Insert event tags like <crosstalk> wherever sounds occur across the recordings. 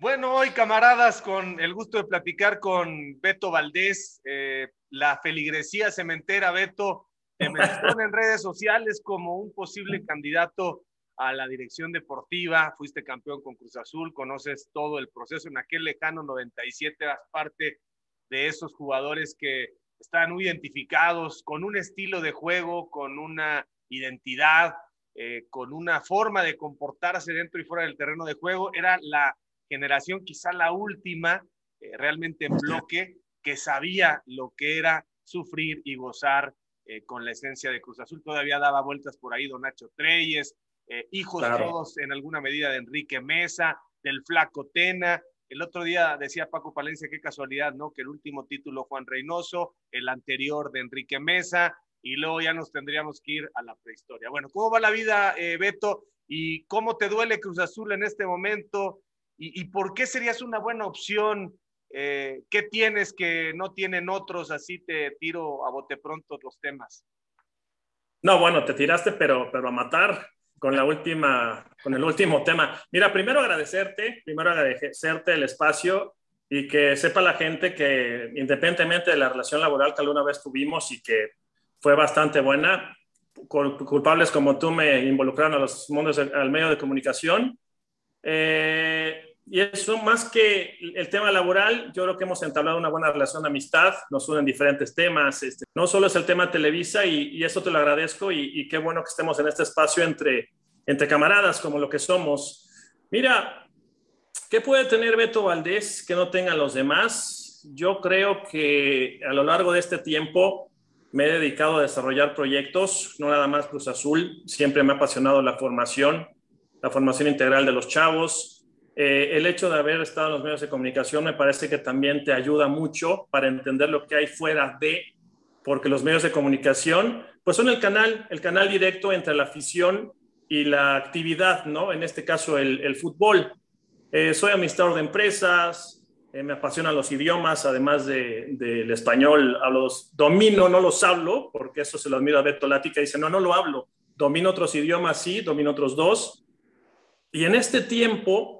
Bueno, hoy camaradas, con el gusto de platicar con Beto Valdés, eh, la feligresía cementera, Beto, te <laughs> menciona en redes sociales como un posible candidato a la dirección deportiva, fuiste campeón con Cruz Azul, conoces todo el proceso, en aquel lejano 97 eras parte de esos jugadores que están muy identificados con un estilo de juego, con una identidad, eh, con una forma de comportarse dentro y fuera del terreno de juego, era la generación, quizá la última, eh, realmente en bloque, que sabía lo que era sufrir y gozar eh, con la esencia de Cruz Azul. Todavía daba vueltas por ahí Don Nacho Treyes, eh, hijos todos en alguna medida de Enrique Mesa, del Flaco Tena. El otro día decía Paco Palencia, qué casualidad, ¿no? Que el último título Juan Reynoso, el anterior de Enrique Mesa, y luego ya nos tendríamos que ir a la prehistoria. Bueno, ¿cómo va la vida, Beto? ¿Y cómo te duele Cruz Azul en este momento? ¿Y, por qué serías una buena opción? Eh, ¿Qué tienes que no tienen otros? Así te tiro a bote pronto los temas. No, bueno, te tiraste, pero, pero a matar con la última, con el último tema. Mira, primero agradecerte, primero agradecerte el espacio y que sepa la gente que independientemente de la relación laboral que alguna vez tuvimos y que fue bastante buena, culpables como tú me involucraron a los mundos, al medio de comunicación. Eh, y eso más que el tema laboral, yo creo que hemos entablado una buena relación de amistad, nos unen diferentes temas, este, no solo es el tema Televisa y, eso te lo agradezco y, qué bueno que estemos en este espacio entre, entre camaradas como lo que somos. Mira, ¿qué puede tener Beto Valdés que no tengan los demás? Yo creo que a lo largo de este tiempo me he dedicado a desarrollar proyectos, no nada más Cruz Azul, siempre me ha apasionado la formación, la formación integral de los chavos, eh, el hecho de haber estado en los medios de comunicación me parece que también te ayuda mucho para entender lo que hay fuera de, porque los medios de comunicación, pues son el canal, el canal directo entre la afición y la actividad, ¿no? En este caso, el, fútbol. Eh, soy administrador de empresas, eh, me apasionan los idiomas, además del español, los, domino, no los hablo, porque eso se lo admiro a Beto Lática, dice, no, no lo hablo, domino otros idiomas, sí, domino otros dos. Y en este tiempo,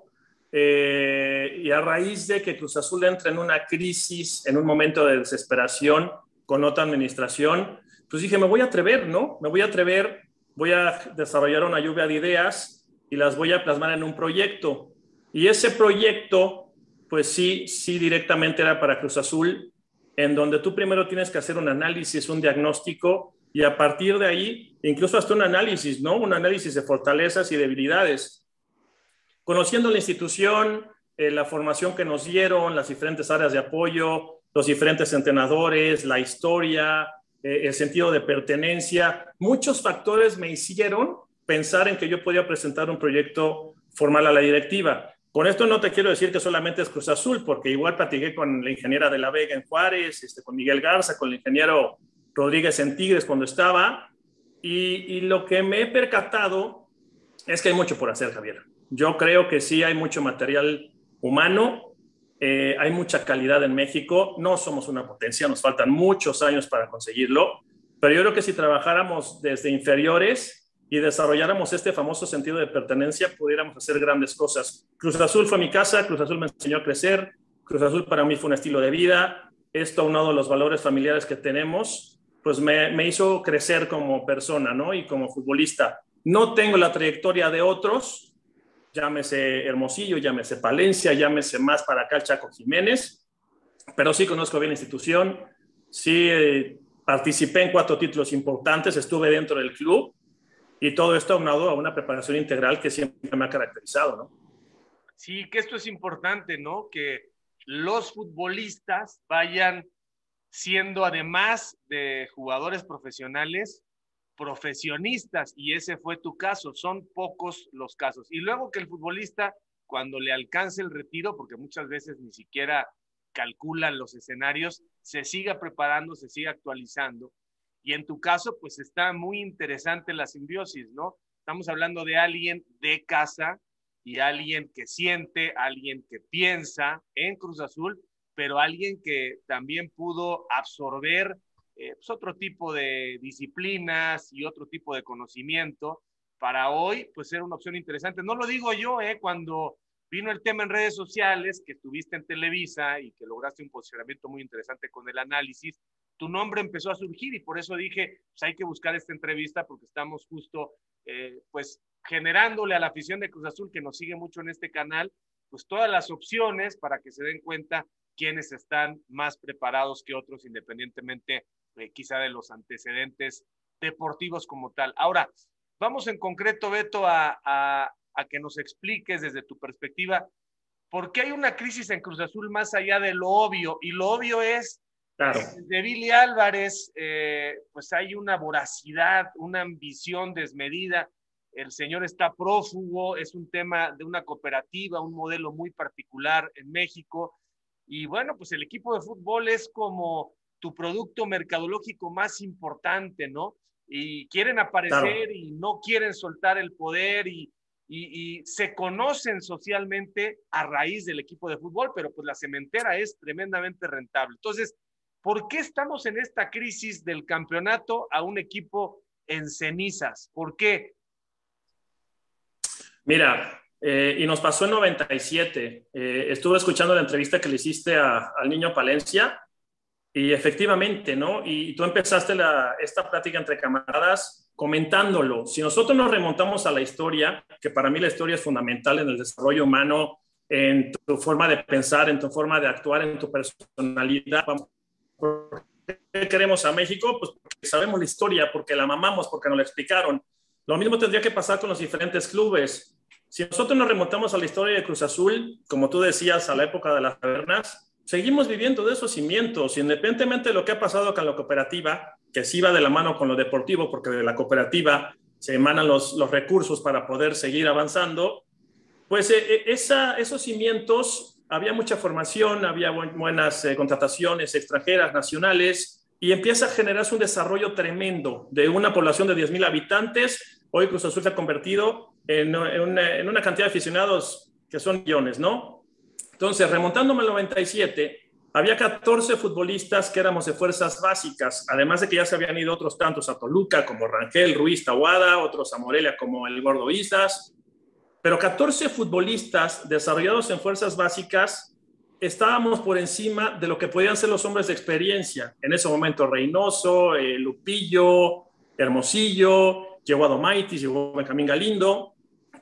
eh, y a raíz de que Cruz Azul entra en una crisis, en un momento de desesperación con otra administración, pues dije, me voy a atrever, ¿no? Me voy a atrever, voy a desarrollar una lluvia de ideas y las voy a plasmar en un proyecto. Y ese proyecto, pues sí, sí directamente era para Cruz Azul, en donde tú primero tienes que hacer un análisis, un diagnóstico, y a partir de ahí, incluso hasta un análisis, ¿no? Un análisis de fortalezas y debilidades conociendo la institución, eh, la formación que nos dieron, las diferentes áreas de apoyo, los diferentes entrenadores, la historia, eh, el sentido de pertenencia, muchos factores me hicieron pensar en que yo podía presentar un proyecto formal a la directiva. Con esto no te quiero decir que solamente es Cruz Azul, porque igual platiqué con la ingeniera de la Vega en Juárez, este, con Miguel Garza, con el ingeniero Rodríguez en Tigres cuando estaba, y, y lo que me he percatado es que hay mucho por hacer, Javier. Yo creo que sí hay mucho material humano, eh, hay mucha calidad en México, no somos una potencia, nos faltan muchos años para conseguirlo, pero yo creo que si trabajáramos desde inferiores y desarrolláramos este famoso sentido de pertenencia, pudiéramos hacer grandes cosas. Cruz Azul fue mi casa, Cruz Azul me enseñó a crecer, Cruz Azul para mí fue un estilo de vida, esto aunado a los valores familiares que tenemos, pues me, me hizo crecer como persona, ¿no? Y como futbolista. No tengo la trayectoria de otros, llámese Hermosillo, llámese Palencia, llámese más para acá el Chaco Jiménez, pero sí conozco bien la institución, sí eh, participé en cuatro títulos importantes, estuve dentro del club y todo esto aunado a una preparación integral que siempre me ha caracterizado, ¿no? Sí, que esto es importante, ¿no? Que los futbolistas vayan siendo, además de jugadores profesionales, profesionistas y ese fue tu caso. Son pocos los casos. Y luego que el futbolista, cuando le alcance el retiro, porque muchas veces ni siquiera calculan los escenarios, se siga preparando, se siga actualizando. Y en tu caso, pues está muy interesante la simbiosis, ¿no? Estamos hablando de alguien de casa y alguien que siente, alguien que piensa en Cruz Azul, pero alguien que también pudo absorber eh, pues, otro tipo de disciplinas y otro tipo de conocimiento para hoy, pues ser una opción interesante. No lo digo yo, eh, cuando vino el tema en redes sociales, que estuviste en Televisa y que lograste un posicionamiento muy interesante con el análisis, tu nombre empezó a surgir y por eso dije, pues hay que buscar esta entrevista porque estamos justo, eh, pues, generándole a la afición de Cruz Azul que nos sigue mucho en este canal, pues todas las opciones para que se den cuenta quiénes están más preparados que otros, independientemente eh, quizá de los antecedentes deportivos como tal. Ahora, vamos en concreto, Beto, a, a, que nos expliques desde tu perspectiva por qué hay una crisis en Cruz Azul más allá de lo obvio. Y lo obvio es, claro. de Billy Álvarez, eh, pues hay una voracidad, una ambición desmedida. El señor está prófugo, es un tema de una cooperativa, un modelo muy particular en México. Y bueno, pues el equipo de fútbol es como tu producto mercadológico más importante, ¿no? Y quieren aparecer y no quieren soltar el poder y, y, se conocen socialmente a raíz del equipo de fútbol, pero pues la cementera es tremendamente rentable. Entonces, ¿por qué estamos en esta crisis del campeonato a un equipo en cenizas? ¿Por qué? Mira, eh, y nos pasó en 97. Eh, estuve escuchando la entrevista que le hiciste al niño Palencia y efectivamente, ¿no? Y, tú empezaste esta plática entre camaradas comentándolo. Si nosotros nos remontamos a la historia, que para mí la historia es fundamental en el desarrollo humano, en tu forma de pensar, en tu forma de actuar, en tu personalidad, ¿por qué queremos a México? Pues porque sabemos la historia, porque la mamamos, porque nos la explicaron. Lo mismo tendría que pasar con los diferentes clubes. Si nosotros nos remontamos a la historia de Cruz Azul, como tú decías, a la época de las tabernas, seguimos viviendo de esos cimientos, independientemente de lo que ha pasado con la cooperativa, que sí va de la mano con lo deportivo, porque de la cooperativa se emanan los, los recursos para poder seguir avanzando, pues eh, eh, esos cimientos, había mucha formación, había buenas eh, contrataciones extranjeras, nacionales, y empieza a generarse un desarrollo tremendo de una población de 10.000 habitantes. Hoy Cruz Azul se ha convertido en, en, una, en una cantidad de aficionados que son millones, ¿no? Entonces, remontándome al 97, había 14 futbolistas que éramos de fuerzas básicas, además de que ya se habían ido otros tantos a Toluca, como Rangel, Ruiz, Tawada, otros a Morelia, como el Gordo Islas, pero 14 futbolistas desarrollados en fuerzas básicas, estábamos por encima de lo que podían ser los hombres de experiencia. En ese momento, Reynoso, eh, Lupillo, Hermosillo, llegó Adomaitis, llegó Benjamín Galindo,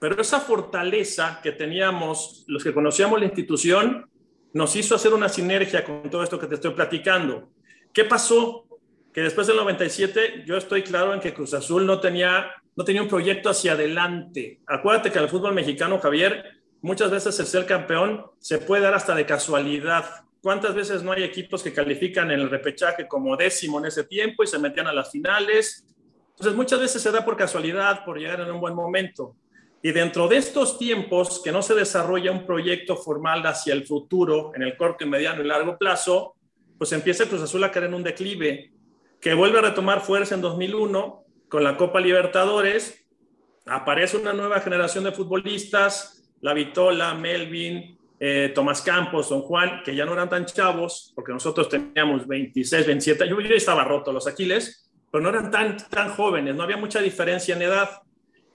pero esa fortaleza que teníamos, los que conocíamos la institución, nos hizo hacer una sinergia con todo esto que te estoy platicando. ¿Qué pasó? Que después del 97 yo estoy claro en que Cruz Azul no tenía, no tenía un proyecto hacia adelante. Acuérdate que el fútbol mexicano, Javier, muchas veces el ser campeón se puede dar hasta de casualidad. ¿Cuántas veces no hay equipos que califican en el repechaje como décimo en ese tiempo y se metían a las finales? Entonces muchas veces se da por casualidad, por llegar en un buen momento. Y dentro de estos tiempos que no se desarrolla un proyecto formal hacia el futuro en el corto, mediano y largo plazo, pues empieza Cruz Azul a caer en un declive que vuelve a retomar fuerza en 2001 con la Copa Libertadores. Aparece una nueva generación de futbolistas, La Vitola, Melvin, eh, Tomás Campos, Don Juan, que ya no eran tan chavos, porque nosotros teníamos 26, 27, yo, yo estaba roto los Aquiles, pero no eran tan, tan jóvenes, no había mucha diferencia en edad.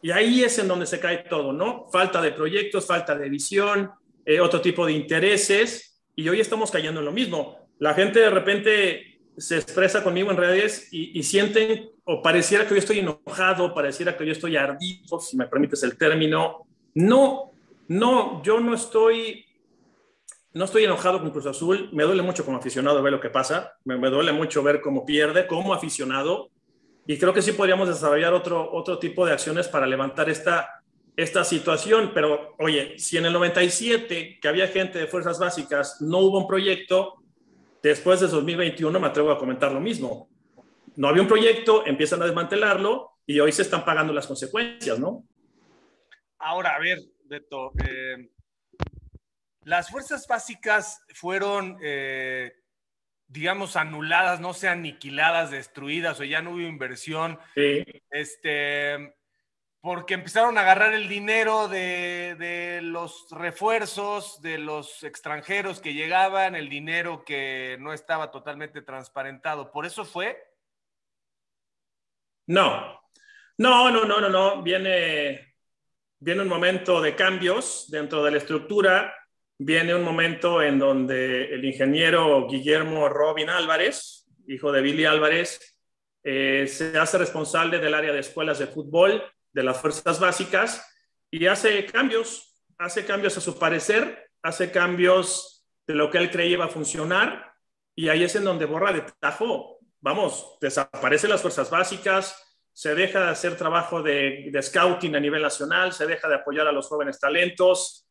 Y ahí es en donde se cae todo, ¿no? Falta de proyectos, falta de visión, eh, otro tipo de intereses, y hoy estamos cayendo en lo mismo. La gente de repente se expresa conmigo en redes y, y sienten, o pareciera que yo estoy enojado, pareciera que yo estoy ardido, si me permites el término. No, no, yo no estoy, no estoy enojado con Cruz Azul. Me duele mucho como aficionado ver lo que pasa. Me, me duele mucho ver cómo pierde como aficionado y creo que sí podríamos desarrollar otro, otro tipo de acciones para levantar esta, esta situación. Pero, oye, si en el 97, que había gente de fuerzas básicas, no hubo un proyecto, después de 2021 me atrevo a comentar lo mismo. No había un proyecto, empiezan a desmantelarlo y hoy se están pagando las consecuencias, ¿no? Ahora, a ver, Beto, eh, las fuerzas básicas fueron eh, digamos, anuladas, no sean aniquiladas, destruidas o ya no hubo inversión. Este, porque empezaron a agarrar el dinero de, los refuerzos, de los extranjeros que llegaban, el dinero que no estaba totalmente transparentado. ¿Por eso fue? No, no, no, no, no, no. Viene, viene un momento de cambios dentro de la estructura, viene un momento en donde el ingeniero Guillermo Robin Álvarez, hijo de Billy Álvarez, eh, se hace responsable del área de escuelas de fútbol, de las fuerzas básicas, y hace cambios, hace cambios a su parecer, hace cambios de lo que él creía iba a funcionar, y ahí es en donde borra de tajo, vamos, desaparecen las fuerzas básicas, se deja de hacer trabajo de, scouting a nivel nacional, se deja de apoyar a los jóvenes talentos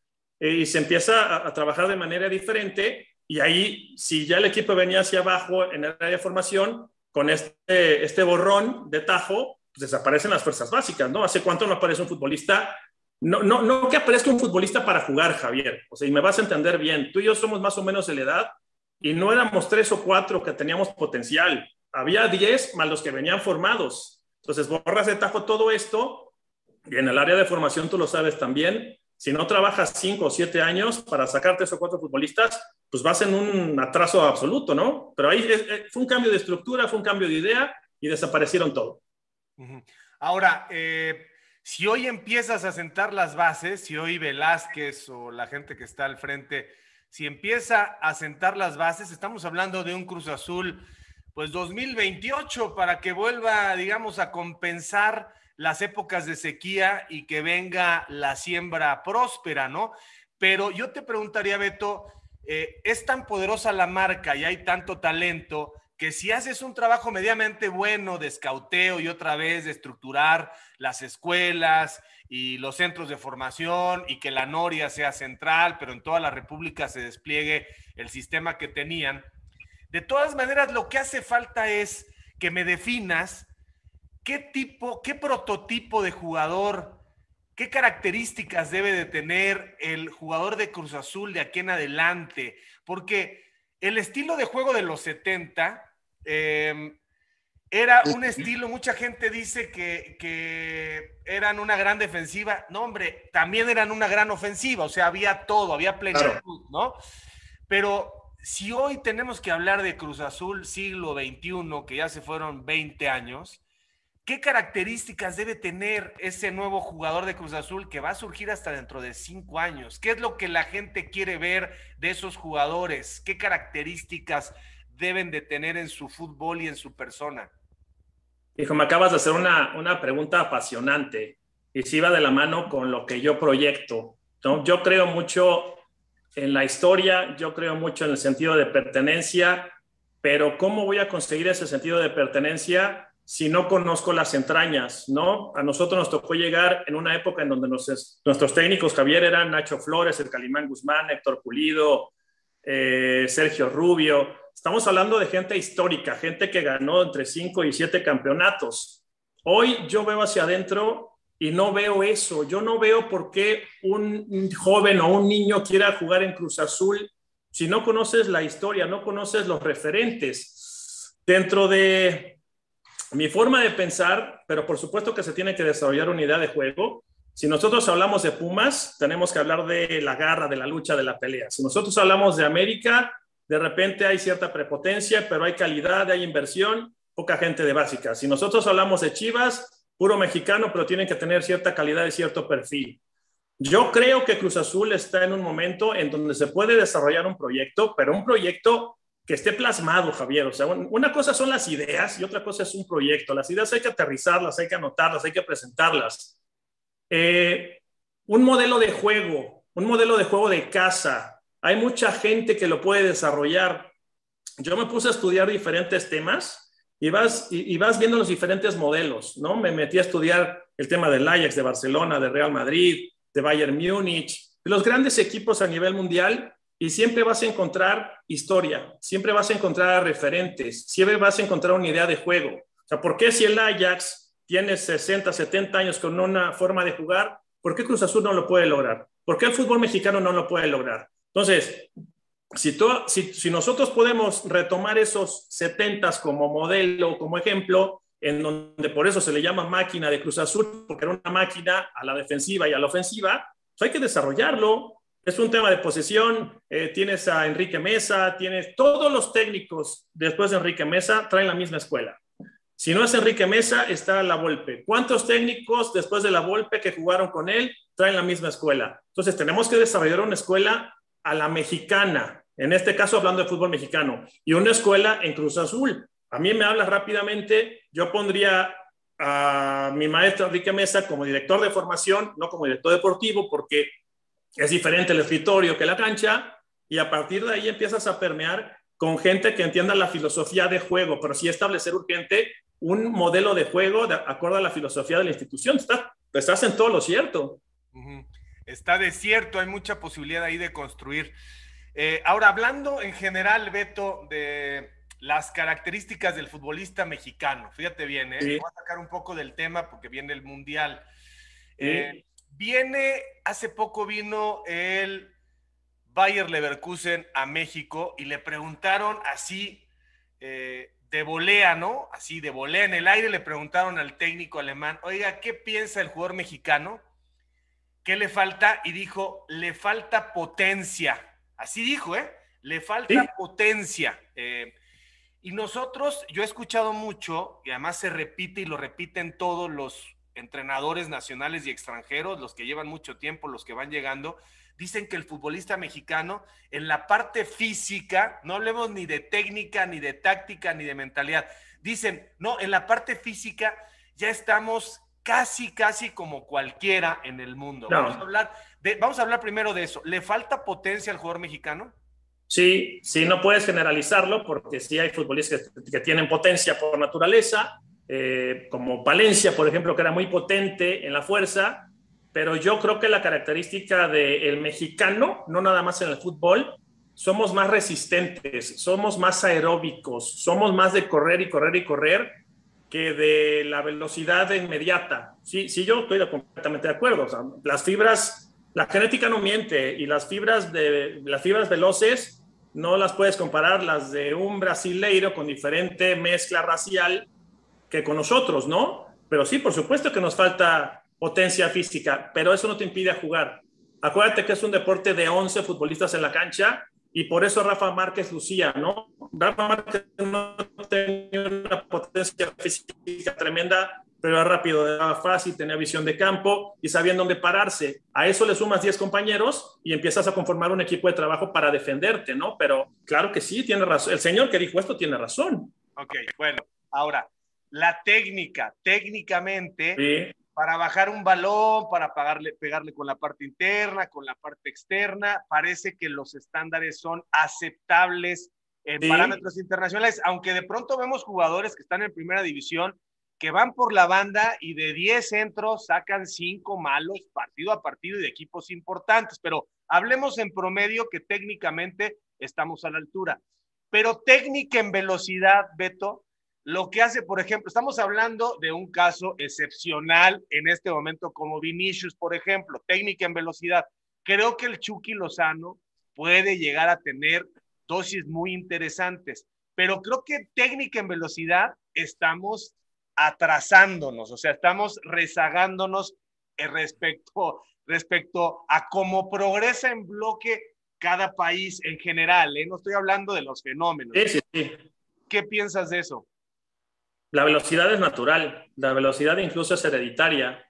y se empieza a, trabajar de manera diferente. Y ahí, si ya el equipo venía hacia abajo en el área de formación, con este, este borrón de tajo, pues desaparecen las fuerzas básicas, ¿no? ¿Hace cuánto no aparece un futbolista? No, no, no que aparezca un futbolista para jugar, Javier. O sea, y me vas a entender bien. Tú y yo somos más o menos de la edad y no éramos tres o cuatro que teníamos potencial. Había diez más los que venían formados. Entonces, borras de tajo todo esto y en el área de formación tú lo sabes también. Si no trabajas cinco o siete años para sacarte esos cuatro futbolistas, pues vas en un atraso absoluto, ¿no? Pero ahí fue un cambio de estructura, fue un cambio de idea y desaparecieron todo. Ahora, eh, si hoy empiezas a sentar las bases, si hoy Velázquez o la gente que está al frente, si empieza a sentar las bases, estamos hablando de un Cruz Azul pues 2028 para que vuelva, digamos, a compensar las épocas de sequía y que venga la siembra próspera, ¿no? Pero yo te preguntaría, Beto, eh, es tan poderosa la marca y hay tanto talento que si haces un trabajo medianamente bueno de escauteo y otra vez de estructurar las escuelas y los centros de formación y que la Noria sea central, pero en toda la República se despliegue el sistema que tenían, de todas maneras, lo que hace falta es que me definas qué tipo, qué prototipo de jugador, qué características debe de tener el jugador de Cruz Azul de aquí en adelante, porque el estilo de juego de los 70 em, era un estilo, mucha gente dice que, que, eran una gran defensiva, no hombre, también eran una gran ofensiva, o sea, había todo, había plenitud, ¿no? Pero si hoy tenemos que hablar de Cruz Azul siglo XXI, que ya se fueron 20 años, ¿qué características debe tener ese nuevo jugador de Cruz Azul que va a surgir hasta dentro de cinco años? ¿Qué es lo que la gente quiere ver de esos jugadores? ¿Qué características deben de tener en su fútbol y en su persona? Hijo, me acabas de hacer una, una pregunta apasionante y si va de la mano con lo que yo proyecto. Yo creo mucho en la historia, yo creo mucho en el sentido de pertenencia, pero ¿cómo voy a conseguir ese sentido de pertenencia si no conozco las entrañas? ¿no? A nosotros nos tocó llegar en una época en donde nuestros técnicos, Javier, eran Nacho Flores, el Calimán Guzmán, Héctor Pulido, eh, Sergio Rubio. Estamos hablando de gente histórica, gente que ganó entre 5 y 7 campeonatos. Hoy yo veo hacia adentro y no veo eso. Yo no veo por qué un joven o un niño quiera jugar en Cruz Azul si no conoces la historia, no conoces los referentes. Dentro de mi forma de pensar, pero por supuesto que se tiene que desarrollar una idea de juego. Si nosotros hablamos de Pumas, tenemos que hablar de la garra, de la lucha, de la pelea. Si nosotros hablamos de América, de repente hay cierta prepotencia, pero hay calidad, hay inversión, poca gente de básica. Si nosotros hablamos de Chivas, puro mexicano, pero tienen que tener cierta calidad y cierto perfil. Yo creo que Cruz Azul está en un momento en donde se puede desarrollar un proyecto, pero un proyecto que esté plasmado, Javier. O sea, una cosa son las ideas y otra cosa es un proyecto. Las ideas hay que aterrizarlas, hay que anotarlas, hay que presentarlas. Eh, un modelo de juego, un modelo de juego de casa. Hay mucha gente que lo puede desarrollar. Yo me puse a estudiar diferentes temas y vas, y, vas viendo los diferentes modelos, ¿no? Me metí a estudiar el tema del Ajax, de Barcelona, de Real Madrid, de Bayern Múnich, los grandes equipos a nivel mundial y siempre vas a encontrar historia, siempre vas a encontrar referentes, siempre vas a encontrar una idea de juego. O sea, ¿por qué si el Ajax tiene 60, 70 años con una forma de jugar, ¿por qué Cruz Azul no lo puede lograr? ¿Por qué el fútbol mexicano no lo puede lograr? Entonces, si, si, nosotros podemos retomar esos 70 como modelo, como ejemplo, en donde por eso se le llama máquina de Cruz Azul, porque era una máquina a la defensiva y a la ofensiva, pues hay que desarrollarlo. Es un tema de posesión. Eh, tienes a Enrique Mesa, tienes todos los técnicos después de Enrique Mesa, traen la misma escuela. Si no es Enrique Mesa, está la Volpe. ¿Cuántos técnicos después de la Volpe que jugaron con él traen la misma escuela? Entonces tenemos que desarrollar una escuela a la mexicana, en este caso hablando de fútbol mexicano, y una escuela en Cruz Azul. A mí me hablas rápidamente, yo pondría a mi maestro Enrique Mesa como director de formación, no como director deportivo, porque es diferente el escritorio que la cancha, y a partir de ahí empiezas a permear con gente que entienda la filosofía de juego, pero sí establecer urgente un modelo de juego de acuerdo a la filosofía de la institución. Estás, estás en todo lo cierto. Está de cierto, hay mucha posibilidad ahí de construir. Eh, ahora, hablando en general, Beto, de las características del futbolista mexicano, fíjate bien, ¿eh? voy a sacar un poco del tema porque viene el Mundial. Eh, viene, hace poco vino el Bayer Leverkusen a México y le preguntaron así eh, de volea, ¿no? Así de volea en el aire, le preguntaron al técnico alemán, oiga, ¿qué piensa el jugador mexicano? ¿Qué le falta? Y dijo, le falta potencia. Así dijo, ¿eh? Le falta potencia. Eh, y nosotros, yo he escuchado mucho, y además se repite y lo repiten todos los entrenadores nacionales y extranjeros, los que llevan mucho tiempo, los que van llegando, dicen que el futbolista mexicano en la parte física, no hablemos ni de técnica, ni de táctica, ni de mentalidad, dicen, no, en la parte física ya estamos casi, casi como cualquiera en el mundo. Vamos, a hablar de, vamos a hablar primero de eso. ¿Le falta potencia al jugador mexicano? Sí, sí, no puedes generalizarlo porque sí hay futbolistas que, tienen potencia por naturaleza, eh, como Palencia, por ejemplo, que era muy potente en la fuerza, pero yo creo que la característica del mexicano, no nada más en el fútbol, somos más resistentes, somos más aeróbicos, somos más de correr y correr y correr que de la velocidad inmediata. Sí, sí, yo estoy completamente de acuerdo. las fibras, la genética no miente y las fibras, de, las fibras veloces no las puedes comparar las de un brasileiro con diferente mezcla racial que con nosotros, ¿no? Pero sí, por supuesto que nos falta potencia física, pero eso no te impide jugar. Acuérdate que es un deporte de 11 futbolistas en la cancha y por eso Rafa Márquez lucía, ¿no? Rafa Márquez no tenía una potencia física tremenda, pero era rápido, era fácil, tenía visión de campo y sabía dónde pararse. A eso le sumas 10 compañeros y empiezas a conformar un equipo de trabajo para defenderte, ¿no? Pero claro que sí, tiene razón. El señor que dijo esto tiene razón. Ok, bueno, ahora, la técnica, técnicamente, sí para bajar un balón, para pegarle con la parte interna, con la parte externa. Parece que los estándares son aceptables en parámetros internacionales, aunque de pronto vemos jugadores que están en primera división que van por la banda y de 10 centros sacan 5 malos partido a partido y de equipos importantes, pero hablemos en promedio que técnicamente estamos a la altura. Pero técnica en velocidad, Beto, lo que hace, por ejemplo, estamos hablando de un caso excepcional en este momento como Vinicius, por ejemplo, técnica en velocidad. Creo que el Chucky Lozano puede llegar a tener dosis muy interesantes, pero creo que técnica en velocidad estamos atrasándonos, o sea, estamos rezagándonos respecto, respecto a cómo progresa en bloque cada país en general. ¿eh? No estoy hablando de los fenómenos. Sí, sí. ¿Qué piensas de eso? La velocidad es natural, la velocidad incluso es hereditaria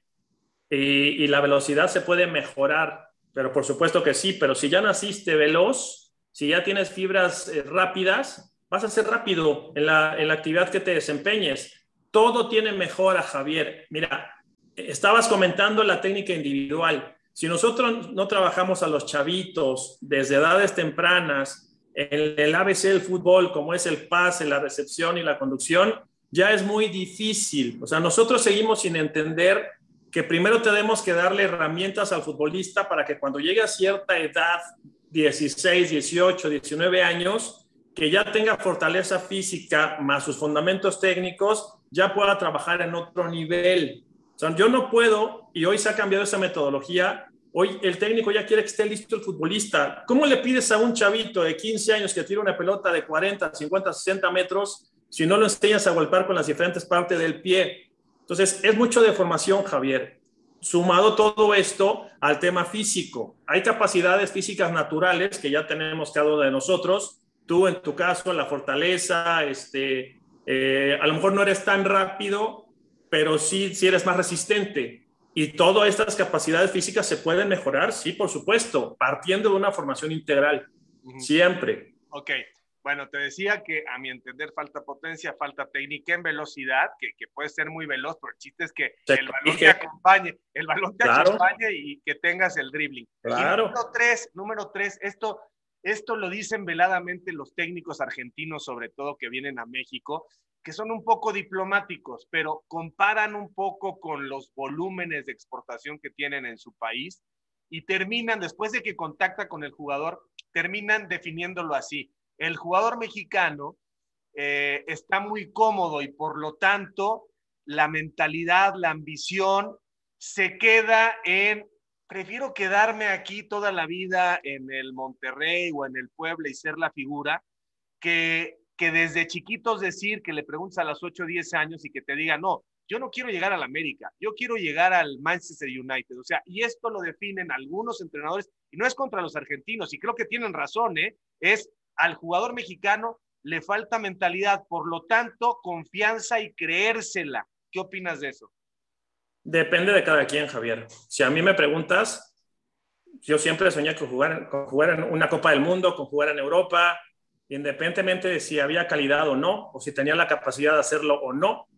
y, la velocidad se puede mejorar, pero por supuesto que sí, pero si ya naciste veloz, si ya tienes fibras eh, rápidas, vas a ser rápido en la, en la actividad que te desempeñes. Todo tiene mejora, Javier. Mira, estabas comentando la técnica individual. Si nosotros no trabajamos a los chavitos desde edades tempranas en el ABC del fútbol, como es el pase, la recepción y la conducción, ya es muy difícil. O sea, nosotros seguimos sin entender que primero tenemos que darle herramientas al futbolista para que cuando llegue a cierta edad, 16, 18, 19 años, que ya tenga fortaleza física más sus fundamentos técnicos, ya pueda trabajar en otro nivel. O sea, yo no puedo, y hoy se ha cambiado esa metodología, hoy el técnico ya quiere que esté listo el futbolista. ¿Cómo le pides a un chavito de 15 años que tire una pelota de 40, 50, 60 metros si no lo enseñas a golpear con las diferentes partes del pie. Entonces, es mucho de formación, Javier. Sumado todo esto al tema físico. Hay capacidades físicas naturales que ya tenemos cada uno de nosotros. Tú, en tu caso, la fortaleza, este, Eh, a lo mejor no eres tan rápido, pero sí, sí eres más resistente. Y todas estas capacidades físicas se pueden mejorar, sí, por supuesto, partiendo de una formación integral, siempre. Ok, bueno, te decía que a mi entender falta potencia, falta técnica en velocidad, que, que puede ser muy veloz, pero el chiste es que el balón te acompañe, el balón te acompañe y que tengas el dribbling. Claro. número tres, número tres, esto, esto lo dicen veladamente los técnicos argentinos, sobre todo que vienen a México, que son un poco diplomáticos, pero comparan un poco con los volúmenes de exportación que tienen en su país y terminan, después de que contacta con el jugador, terminan definiéndolo así el jugador mexicano eh, está muy cómodo y por lo tanto la mentalidad, la ambición se queda en, prefiero quedarme aquí toda la vida en el Monterrey o en el Puebla y ser la figura, que, que desde chiquitos decir que le preguntas a los 8 o 10 años y que te diga, no, yo no quiero llegar al América, yo quiero llegar al Manchester United. O sea, y esto lo definen algunos entrenadores, y no es contra los argentinos, y creo que tienen razón, ¿eh? es al jugador mexicano le falta mentalidad, por lo tanto, confianza y creérsela. ¿Qué opinas de eso? Depende de cada quien, Javier. Si a mí me preguntas, yo siempre soñé con jugar, con jugar en una Copa del Mundo, con jugar en Europa, independientemente de si había calidad o no, o si tenía la capacidad de hacerlo o no,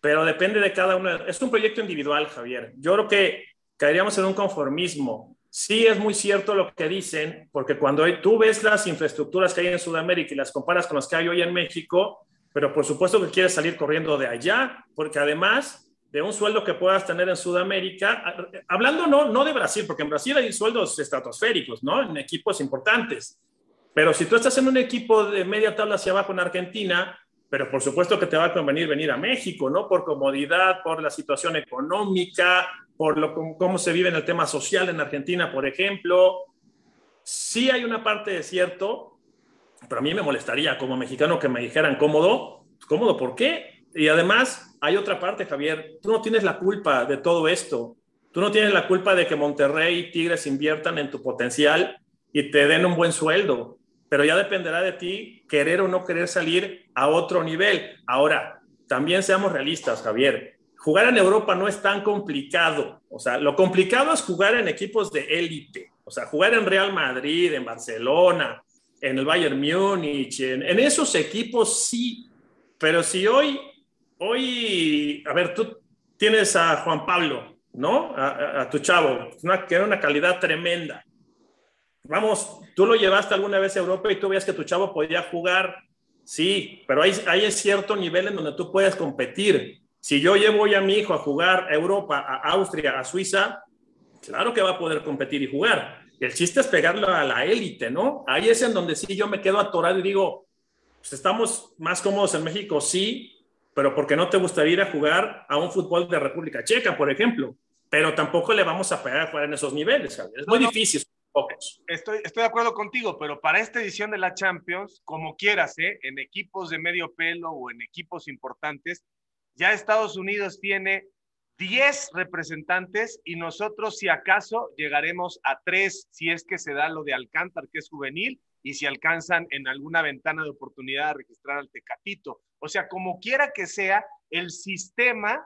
pero depende de cada uno. Es un proyecto individual, Javier. Yo creo que caeríamos en un conformismo sí es muy cierto lo que dicen, porque cuando tú ves las infraestructuras que hay en Sudamérica y las comparas con las que hay hoy en México, pero por supuesto que quieres salir corriendo de allá, porque además de un sueldo que puedas tener en Sudamérica, hablando no, no de Brasil, porque en Brasil hay sueldos estratosféricos, ¿no? En equipos importantes. Pero si tú estás en un equipo de media tabla hacia abajo en Argentina, pero por supuesto que te va a convenir venir a México, ¿no? Por comodidad, por la situación económica, por lo, cómo se vive en el tema social en Argentina, por ejemplo. Sí hay una parte de cierto, pero a mí me molestaría como mexicano que me dijeran cómodo. ¿Cómodo por qué? Y además hay otra parte, Javier. Tú no tienes la culpa de todo esto. Tú no tienes la culpa de que Monterrey y Tigres inviertan en tu potencial y te den un buen sueldo pero ya dependerá de ti querer o no querer salir a otro nivel. Ahora, también seamos realistas, Javier. Jugar en Europa no es tan complicado. O sea, lo complicado es jugar en equipos de élite. O sea, jugar en Real Madrid, en Barcelona, en el Bayern Múnich, en, esos equipos sí. Pero si hoy, hoy, a ver, tú tienes a Juan Pablo, ¿no? A, tu chavo, que era una calidad tremenda vamos, tú lo llevaste alguna vez a Europa y tú veías que tu chavo podía jugar, sí, pero hay, hay cierto nivel en donde tú puedes competir. Si yo llevo a mi hijo a jugar a Europa, a Austria, a Suiza, claro que va a poder competir y jugar. El chiste es pegarlo a la élite, ¿no? Ahí es en donde sí yo me quedo atorado y digo, pues estamos más cómodos en México, sí, pero porque no te gustaría ir a jugar a un fútbol de República Checa, por ejemplo? Pero tampoco le vamos a pegar a jugar en esos niveles, Es muy difícil. Estoy, estoy de acuerdo contigo, pero para esta edición de la Champions, como quieras, ¿eh? en equipos de medio pelo o en equipos importantes, ya Estados Unidos tiene 10 representantes y nosotros, si acaso, llegaremos a 3 si es que se da lo de Alcántar, que es juvenil, y si alcanzan en alguna ventana de oportunidad a registrar al Tecatito. O sea, como quiera que sea, el sistema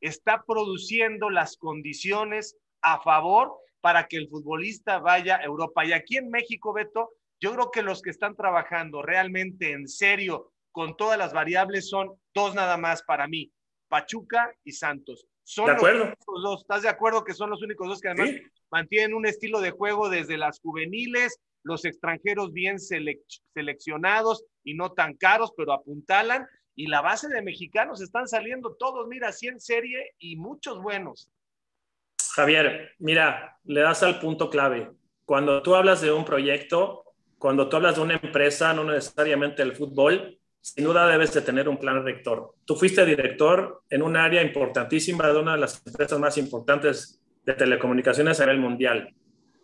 está produciendo las condiciones a favor para que el futbolista vaya a Europa. Y aquí en México, Beto, yo creo que los que están trabajando realmente en serio con todas las variables son dos nada más para mí, Pachuca y Santos. Son de acuerdo. Los dos. ¿Estás de acuerdo que son los únicos dos que además mantienen un estilo de juego desde las juveniles, los extranjeros bien seleccionados y no tan caros, pero apuntalan? Y la base de mexicanos están saliendo todos, mira, así en serie y muchos buenos. Javier, mira, le das al punto clave. Cuando tú hablas de un proyecto, cuando tú hablas de una empresa, no necesariamente el fútbol, sin duda debes de tener un plan rector. Tú fuiste director en un área importantísima de una de las empresas más importantes de telecomunicaciones a nivel mundial.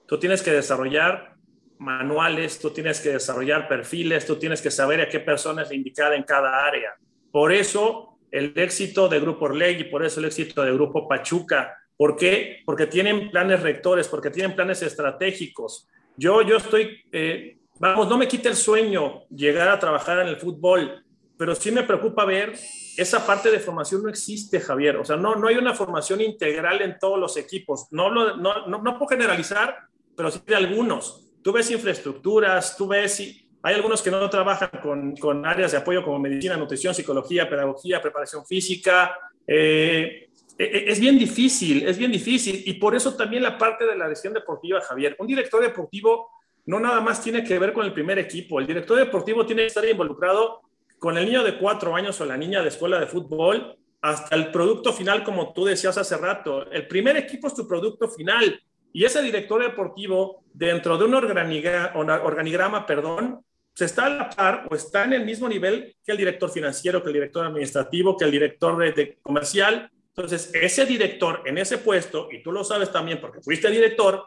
Tú tienes que desarrollar manuales, tú tienes que desarrollar perfiles, tú tienes que saber a qué persona es indicada en cada área. Por eso el éxito de Grupo Orleg y por eso el éxito de Grupo Pachuca ¿Por qué? Porque tienen planes rectores, porque tienen planes estratégicos. Yo, yo estoy, eh, vamos, no me quita el sueño llegar a trabajar en el fútbol, pero sí me preocupa ver esa parte de formación no existe, Javier. O sea, no, no hay una formación integral en todos los equipos. No, lo, no, no, no puedo generalizar, pero sí de algunos. Tú ves infraestructuras, tú ves, hay algunos que no trabajan con, con áreas de apoyo como medicina, nutrición, psicología, pedagogía, preparación física. Eh, e, e, es bien difícil, es bien difícil. Y por eso también la parte de la gestión deportiva, Javier. Un director deportivo no nada más tiene que ver con el primer equipo. El director deportivo tiene que estar involucrado con el niño de cuatro años o la niña de escuela de fútbol hasta el producto final, como tú decías hace rato. El primer equipo es tu producto final y ese director deportivo, dentro de un organigrama, perdón, se está a la par o está en el mismo nivel que el director financiero, que el director administrativo, que el director de comercial. Entonces, ese director en ese puesto, y tú lo sabes también porque fuiste director,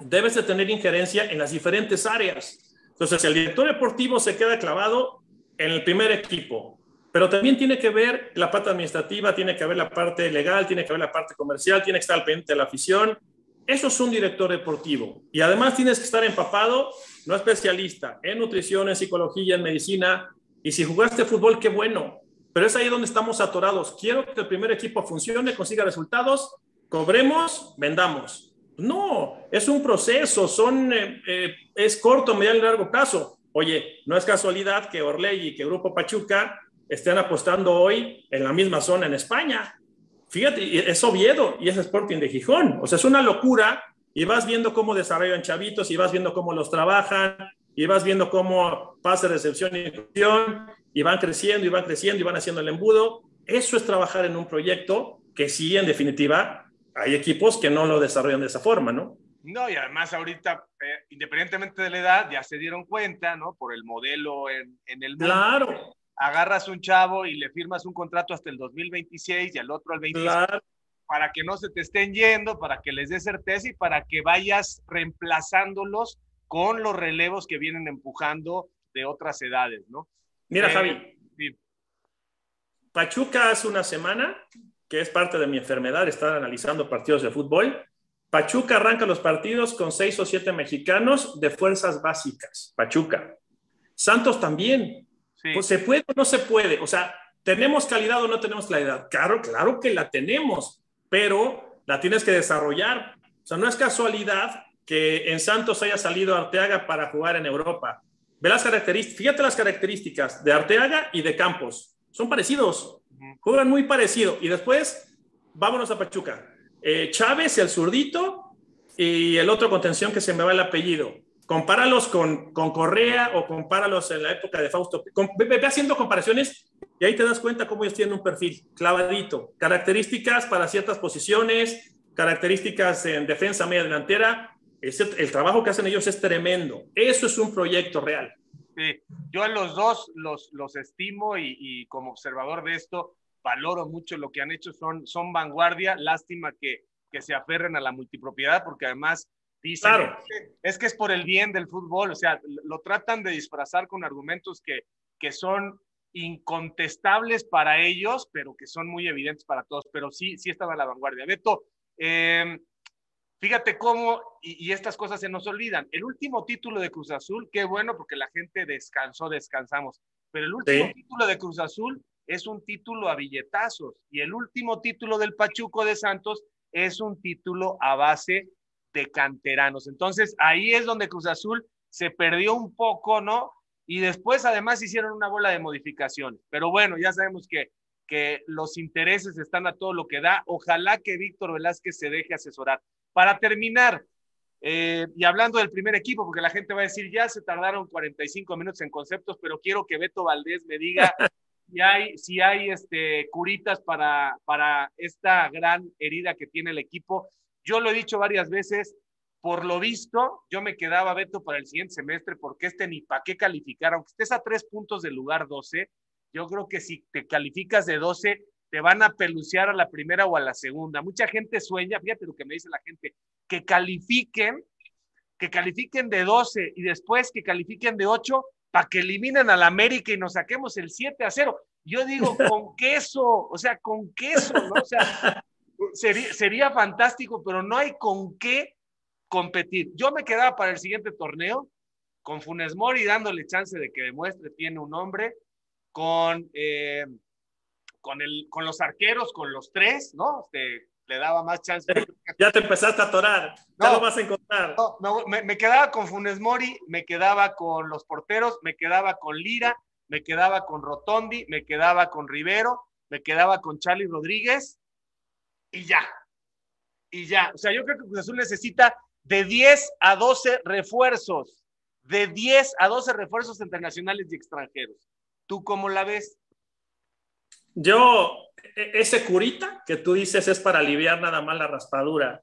debes de tener injerencia en las diferentes áreas. Entonces, el director deportivo se queda clavado en el primer equipo, pero también tiene que ver la parte administrativa, tiene que ver la parte legal, tiene que ver la parte comercial, tiene que estar al pendiente de la afición. Eso es un director deportivo. Y además tienes que estar empapado, no especialista, en nutrición, en psicología, en medicina. Y si jugaste fútbol, qué bueno. Pero es ahí donde estamos atorados. Quiero que el primer equipo funcione, consiga resultados, cobremos, vendamos. No, es un proceso, son, eh, eh, es corto, mediano y largo plazo. Oye, no es casualidad que Orley y que Grupo Pachuca estén apostando hoy en la misma zona en España. Fíjate, es Oviedo y es Sporting de Gijón. O sea, es una locura y vas viendo cómo desarrollan chavitos y vas viendo cómo los trabajan y vas viendo cómo pasa recepción y inclusión y van creciendo y van creciendo y van haciendo el embudo. Eso es trabajar en un proyecto que sí, en definitiva, hay equipos que no lo desarrollan de esa forma, ¿no? No, y además ahorita, eh, independientemente de la edad, ya se dieron cuenta, ¿no? Por el modelo en, en el mundo. Claro. Agarras un chavo y le firmas un contrato hasta el 2026 y al otro al 26. Claro. Para que no se te estén yendo, para que les dé certeza y para que vayas reemplazándolos con los relevos que vienen empujando de otras edades, ¿no? Mira, eh, Javi. Sí. Pachuca hace una semana, que es parte de mi enfermedad, estar analizando partidos de fútbol Pachuca arranca los partidos con seis o siete mexicanos de fuerzas básicas. Pachuca. Santos también. Pues, ¿Se puede o no se puede? O sea, ¿tenemos calidad o no tenemos calidad? Claro, claro que la tenemos, pero la tienes que desarrollar. O sea, no es casualidad que en Santos haya salido Arteaga para jugar en Europa. Ve las características, fíjate las características de Arteaga y de Campos. Son parecidos, juegan muy parecido. Y después, vámonos a Pachuca eh, Chávez, el zurdito, y el otro contención que se me va el apellido. Compáralos con, con Correa o compáralos en la época de Fausto. ve, haciendo comparaciones y ahí te das cuenta cómo ellos tienen un perfil clavadito. Características para ciertas posiciones, características en defensa media delantera. el trabajo que hacen ellos es tremendo. Eso es un proyecto real. Sí, yo a los dos los, los estimo y, y como observador de esto, valoro mucho lo que han hecho, son, son vanguardia, lástima que, que se aferren a la multipropiedad, porque además dicen, es, que, es por el bien del fútbol, o sea, lo tratan de disfrazar con argumentos que, que son incontestables para ellos, pero que son muy evidentes para todos, pero sí, sí estaba a la vanguardia. Beto, em, fíjate cómo, y, estas cosas se nos olvidan, el último título de Cruz Azul, qué bueno porque la gente descansó, descansamos, pero el último título de Cruz Azul es un título a billetazos y el último título del Pachuco de Santos es un título a base de canteranos. Entonces ahí es donde Cruz Azul se perdió un poco, ¿no? Y después además hicieron una bola de modificaciones. Pero bueno, ya sabemos que, que los intereses están a todo lo que da. Ojalá que Víctor Velázquez se deje asesorar. Para terminar, eh, y hablando del primer equipo, porque la gente va a decir, ya se tardaron 45 minutos en conceptos, pero quiero que Beto Valdés me diga <laughs> si hay, si hay este, curitas para, para esta gran herida que tiene el equipo. Yo lo he dicho varias veces, por lo visto, yo me quedaba, Beto, para el siguiente semestre, porque este ni para qué calificar, aunque estés a tres puntos del lugar 12, yo creo que si te calificas de 12, te van a pelucear a la primera o a la segunda. Mucha gente sueña, fíjate lo que me dice la gente, que califiquen, que califiquen de 12 y después que califiquen de 8 para que eliminen al América y nos saquemos el 7 a 0. Yo digo, <laughs> con queso, o sea, con queso, ¿no? O sea, sería, sería fantástico, pero no hay con qué competir. Yo me quedaba para el siguiente torneo con Funes Mori dándole chance de que demuestre tiene un hombre, con, eh, con, el, con los arqueros, con los tres, ¿no? Este, le daba más chance. Ya te empezaste a atorar, no, ya lo vas a encontrar. No, me, me, quedaba con Funes Mori, me quedaba con los porteros, me quedaba con Lira, me quedaba con Rotondi, me quedaba con Rivero, me quedaba con Charlie Rodríguez y ya. Y ya. O sea, yo creo que Cruz Azul necesita de 10 a 12 refuerzos, de 10 a 12 refuerzos internacionales y extranjeros. ¿Tú cómo la ves? Yo, e, ese curita que tú dices es para aliviar nada más la raspadura.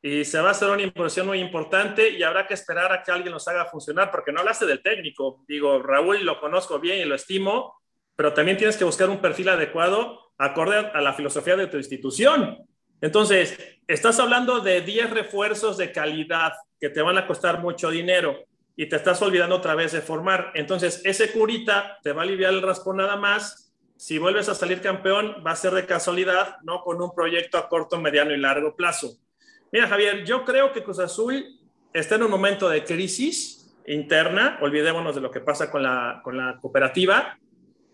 Y se va a hacer una impresión muy importante y habrá que esperar a que alguien los haga funcionar, porque no hablaste del técnico. Digo, Raúl lo conozco bien y lo estimo, pero también tienes que buscar un perfil adecuado acorde a la filosofía de tu institución. Entonces, estás hablando de 10 refuerzos de calidad que te van a costar mucho dinero y te estás olvidando otra vez de formar. Entonces, ese curita te va a aliviar el raspón nada más si vuelves a salir campeón, va a ser de casualidad, no con un proyecto a corto, mediano y largo plazo. Mira, Javier, yo creo que Cruz Azul está en un momento de crisis interna, olvidémonos de lo que pasa con la, con la cooperativa,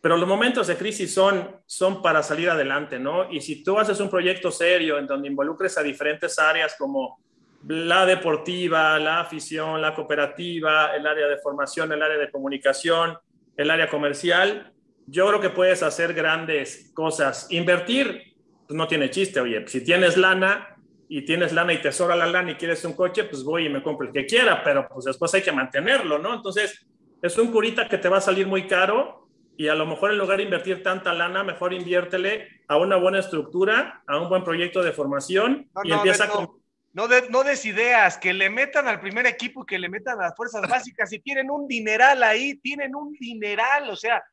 pero los momentos de crisis son, son para salir adelante, ¿no? Y si tú haces un proyecto serio en donde involucres a diferentes áreas como la deportiva, la afición, la cooperativa, el área de formación, el área de comunicación, el área comercial, yo creo que puedes hacer grandes cosas. Invertir pues no tiene chiste, oye, si tienes lana y tienes lana y te sobra la lana y quieres un coche, pues voy y me compro el que quiera, pero pues después hay que mantenerlo, ¿no? Entonces, es un curita que te va a salir muy caro y a lo mejor en lugar de invertir tanta lana, mejor inviértele a una buena estructura, a un buen proyecto de formación y empieza con... No, de, no des ideas, que le metan al primer equipo que le metan a las fuerzas básicas. y tienen un dineral ahí, tienen un dineral. O sea,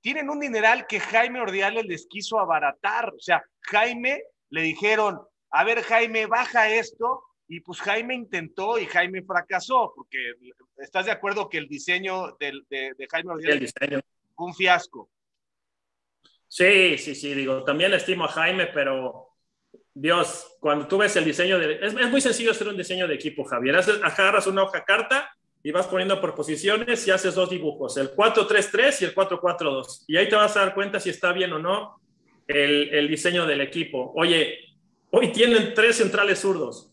tienen un dineral que Jaime Ordiales les quiso abaratar. O sea, Jaime le dijeron, a ver Jaime, baja esto. Y pues Jaime intentó y Jaime fracasó, porque estás de acuerdo que el diseño de, de, Jaime Ordiales fue un fiasco. Sí, sí, sí, digo, también estimo a Jaime, pero Dios, cuando tú ves el diseño de... Es, es muy sencillo hacer un diseño de equipo, Javier. agarras una hoja carta y vas poniendo por posiciones y haces dos dibujos, el 4-3-3 y el 4-4-2. Y ahí te vas a dar cuenta si está bien o no el, el, diseño del equipo. Oye, hoy tienen tres centrales zurdos.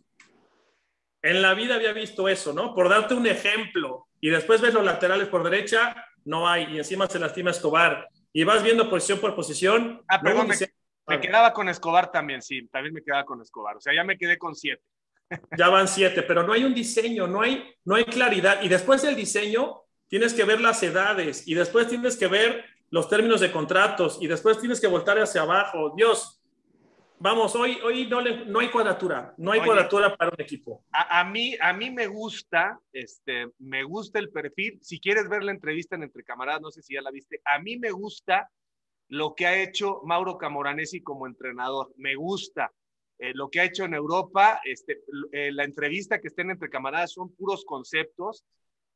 En la vida había visto eso, ¿no? Por darte un ejemplo. Y después ves los laterales por derecha, no hay. Y encima se lastima Escobar. Y vas viendo posición por posición. Ah, perdón, me, me quedaba con Escobar también, sí. También me quedaba con Escobar. O sea, ya me quedé con siete. Ya van siete, pero no hay un diseño, no hay, no hay claridad. Y después del diseño, tienes que ver las edades y después tienes que ver los términos de contratos y después tienes que voltar hacia abajo. Dios, vamos, hoy, hoy no, no hay cuadratura, no hay cuadratura para un equipo. A, a, mí, a mí me gusta, este, me gusta el perfil. Si quieres ver la entrevista en Entre Camaradas, no sé si ya la viste, a mí me gusta lo que ha hecho Mauro Camoranesi como entrenador. Me gusta. Eh, lo que ha hecho en Europa, este, eh, la entrevista que estén entre camaradas son puros conceptos.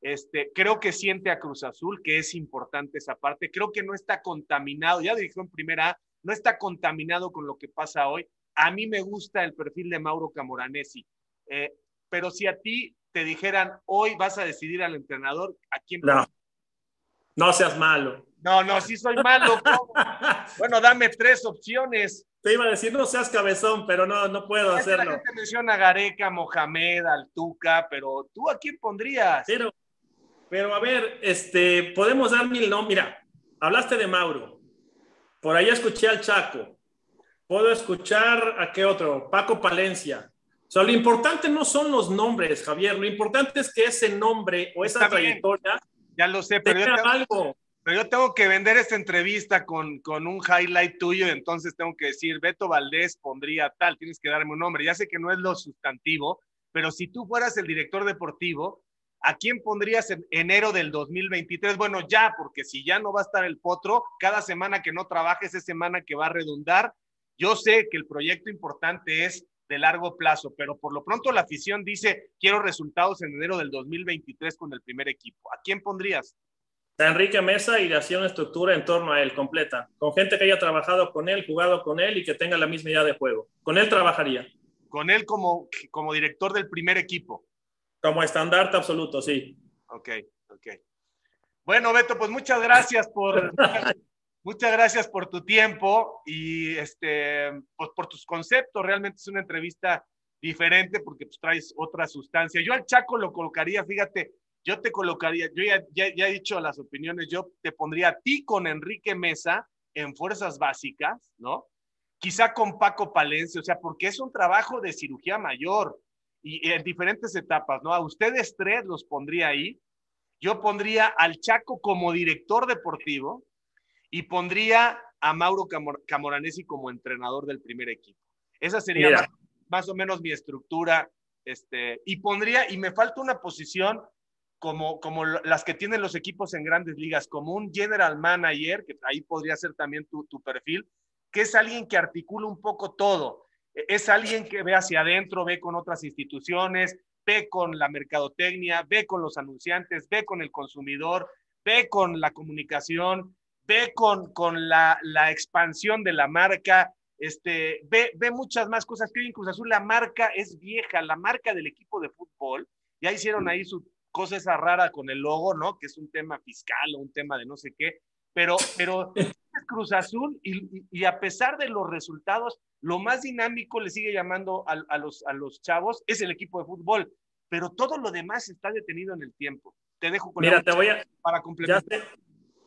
Este, creo que siente a Cruz Azul, que es importante esa parte. Creo que no está contaminado, ya dirigió en primera, no está contaminado con lo que pasa hoy. A mí me gusta el perfil de Mauro Camoranesi, eh, pero si a ti te dijeran hoy vas a decidir al entrenador, ¿a quién? No, no seas malo. No, no, sí soy malo. <laughs> bueno, dame tres opciones. Te iba a decir, no seas cabezón, pero no, no puedo hacerlo. La gente menciona a Gareca, Mohamed, Altuca, pero ¿tú a quién pondrías? Pero, pero a ver, este, podemos dar mil no. Mira, hablaste de Mauro. Por ahí escuché al Chaco. Puedo escuchar a qué otro, Paco Palencia. O sea, lo importante no son los nombres, Javier. Lo importante es que ese nombre o esa trayectoria. Ya lo sé, pero algo yo tengo que vender esta entrevista con, con un highlight tuyo, entonces tengo que decir, Beto Valdés pondría tal, tienes que darme un nombre. Ya sé que no es lo sustantivo, pero si tú fueras el director deportivo, ¿a quién pondrías en enero del 2023? Bueno, ya, porque si ya no va a estar el potro, cada semana que no trabajes es semana que va a redundar. Yo sé que el proyecto importante es de largo plazo, pero por lo pronto la afición dice, quiero resultados en enero del 2023 con el primer equipo. ¿A quién pondrías? Enrique Mesa y hacía una estructura en torno a él completa, con gente que haya trabajado con él, jugado con él y que tenga la misma idea de juego. Con él trabajaría. Con él como, como director del primer equipo. Como estandarte absoluto, sí. Ok, ok. Bueno, Beto, pues muchas gracias por, <laughs> muchas gracias por tu tiempo y este, pues, por tus conceptos. Realmente es una entrevista diferente porque pues, traes otra sustancia. Yo al Chaco lo colocaría, fíjate, yo te colocaría, yo ya, ya, he dicho las opiniones, yo te pondría a ti con Enrique Mesa en fuerzas básicas, ¿no? Quizá con Paco Palencia, o sea, porque es un trabajo de cirugía mayor y en diferentes etapas, ¿no? A ustedes tres los pondría ahí. Yo pondría al Chaco como director deportivo y pondría a Mauro Camoranesi como entrenador del primer equipo. Esa sería más, o menos mi estructura. Este, y pondría, y me falta una posición como, como las que tienen los equipos en grandes ligas, como un general manager, que ahí podría ser también tu, tu perfil, que es alguien que articula un poco todo. E, es alguien que ve hacia adentro, ve con otras instituciones, ve con la mercadotecnia, ve con los anunciantes, ve con el consumidor, ve con la comunicación, ve con, con la, la expansión de la marca, este, ve, ve muchas más cosas. Que en Cruz Azul la marca es vieja, la marca del equipo de fútbol. Ya hicieron ahí su cosa esa rara con el logo, ¿no? Que es un tema fiscal o un tema de no sé qué. Pero, pero <laughs> Cruz Azul y, y, a pesar de los resultados, lo más dinámico le sigue llamando a, a, los, a los chavos es el equipo de fútbol. Pero todo lo demás está detenido en el tiempo. Te dejo con Mira, te voy a. Para complementar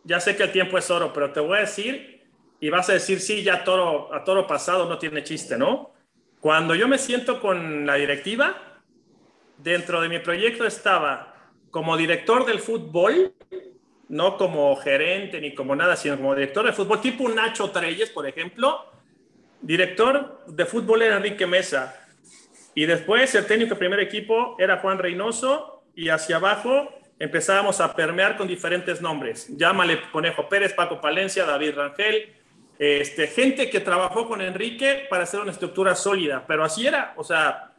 ya sé que el tiempo es oro, pero te voy a decir, y vas a decir, sí, ya toro, a toro pasado no tiene chiste, ¿no? Cuando yo me siento con la directiva, dentro de mi proyecto estaba como director del fútbol, no como gerente ni como nada, sino como director de fútbol, tipo Nacho Treyes, por ejemplo. Director de fútbol era Enrique Mesa. Y después el técnico de primer equipo era Juan Reynoso y hacia abajo empezábamos a permear con diferentes nombres. Llámale Conejo Pérez, Paco Palencia, David Rangel, este, gente que trabajó con Enrique para hacer una estructura sólida, pero así era, o sea,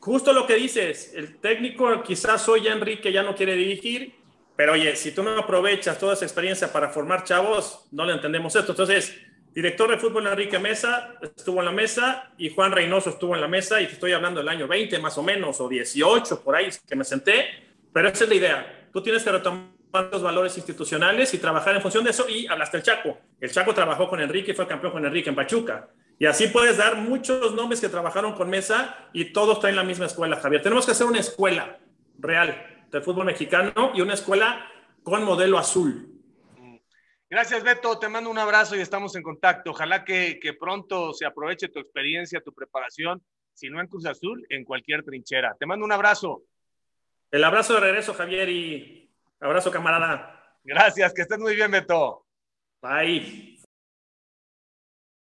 justo lo que dices, el técnico quizás hoy ya Enrique ya no quiere dirigir, pero oye, si tú no aprovechas toda esa experiencia para formar chavos, no le entendemos esto. Entonces, director de fútbol Enrique Mesa estuvo en la mesa y Juan Reynoso estuvo en la mesa y te estoy hablando del año 20 más o menos, o 18 por ahí que me senté, pero esa es la idea tú tienes que retomar los valores institucionales y trabajar en función de eso. Y hablaste del Chaco. El Chaco trabajó con Enrique y fue campeón con Enrique en Pachuca. Y así puedes dar muchos nombres que trabajaron con Mesa y todos traen la misma escuela, Javier. Tenemos que hacer una escuela real del fútbol mexicano y una escuela con modelo azul. Gracias, Beto. Te mando un abrazo y estamos en contacto. Ojalá que, que pronto se aproveche tu experiencia, tu preparación, si no en Cruz Azul, en cualquier trinchera. Te mando un abrazo. El abrazo de regreso, Javier, y abrazo, camarada. Gracias, que estés muy bien, Beto. Bye.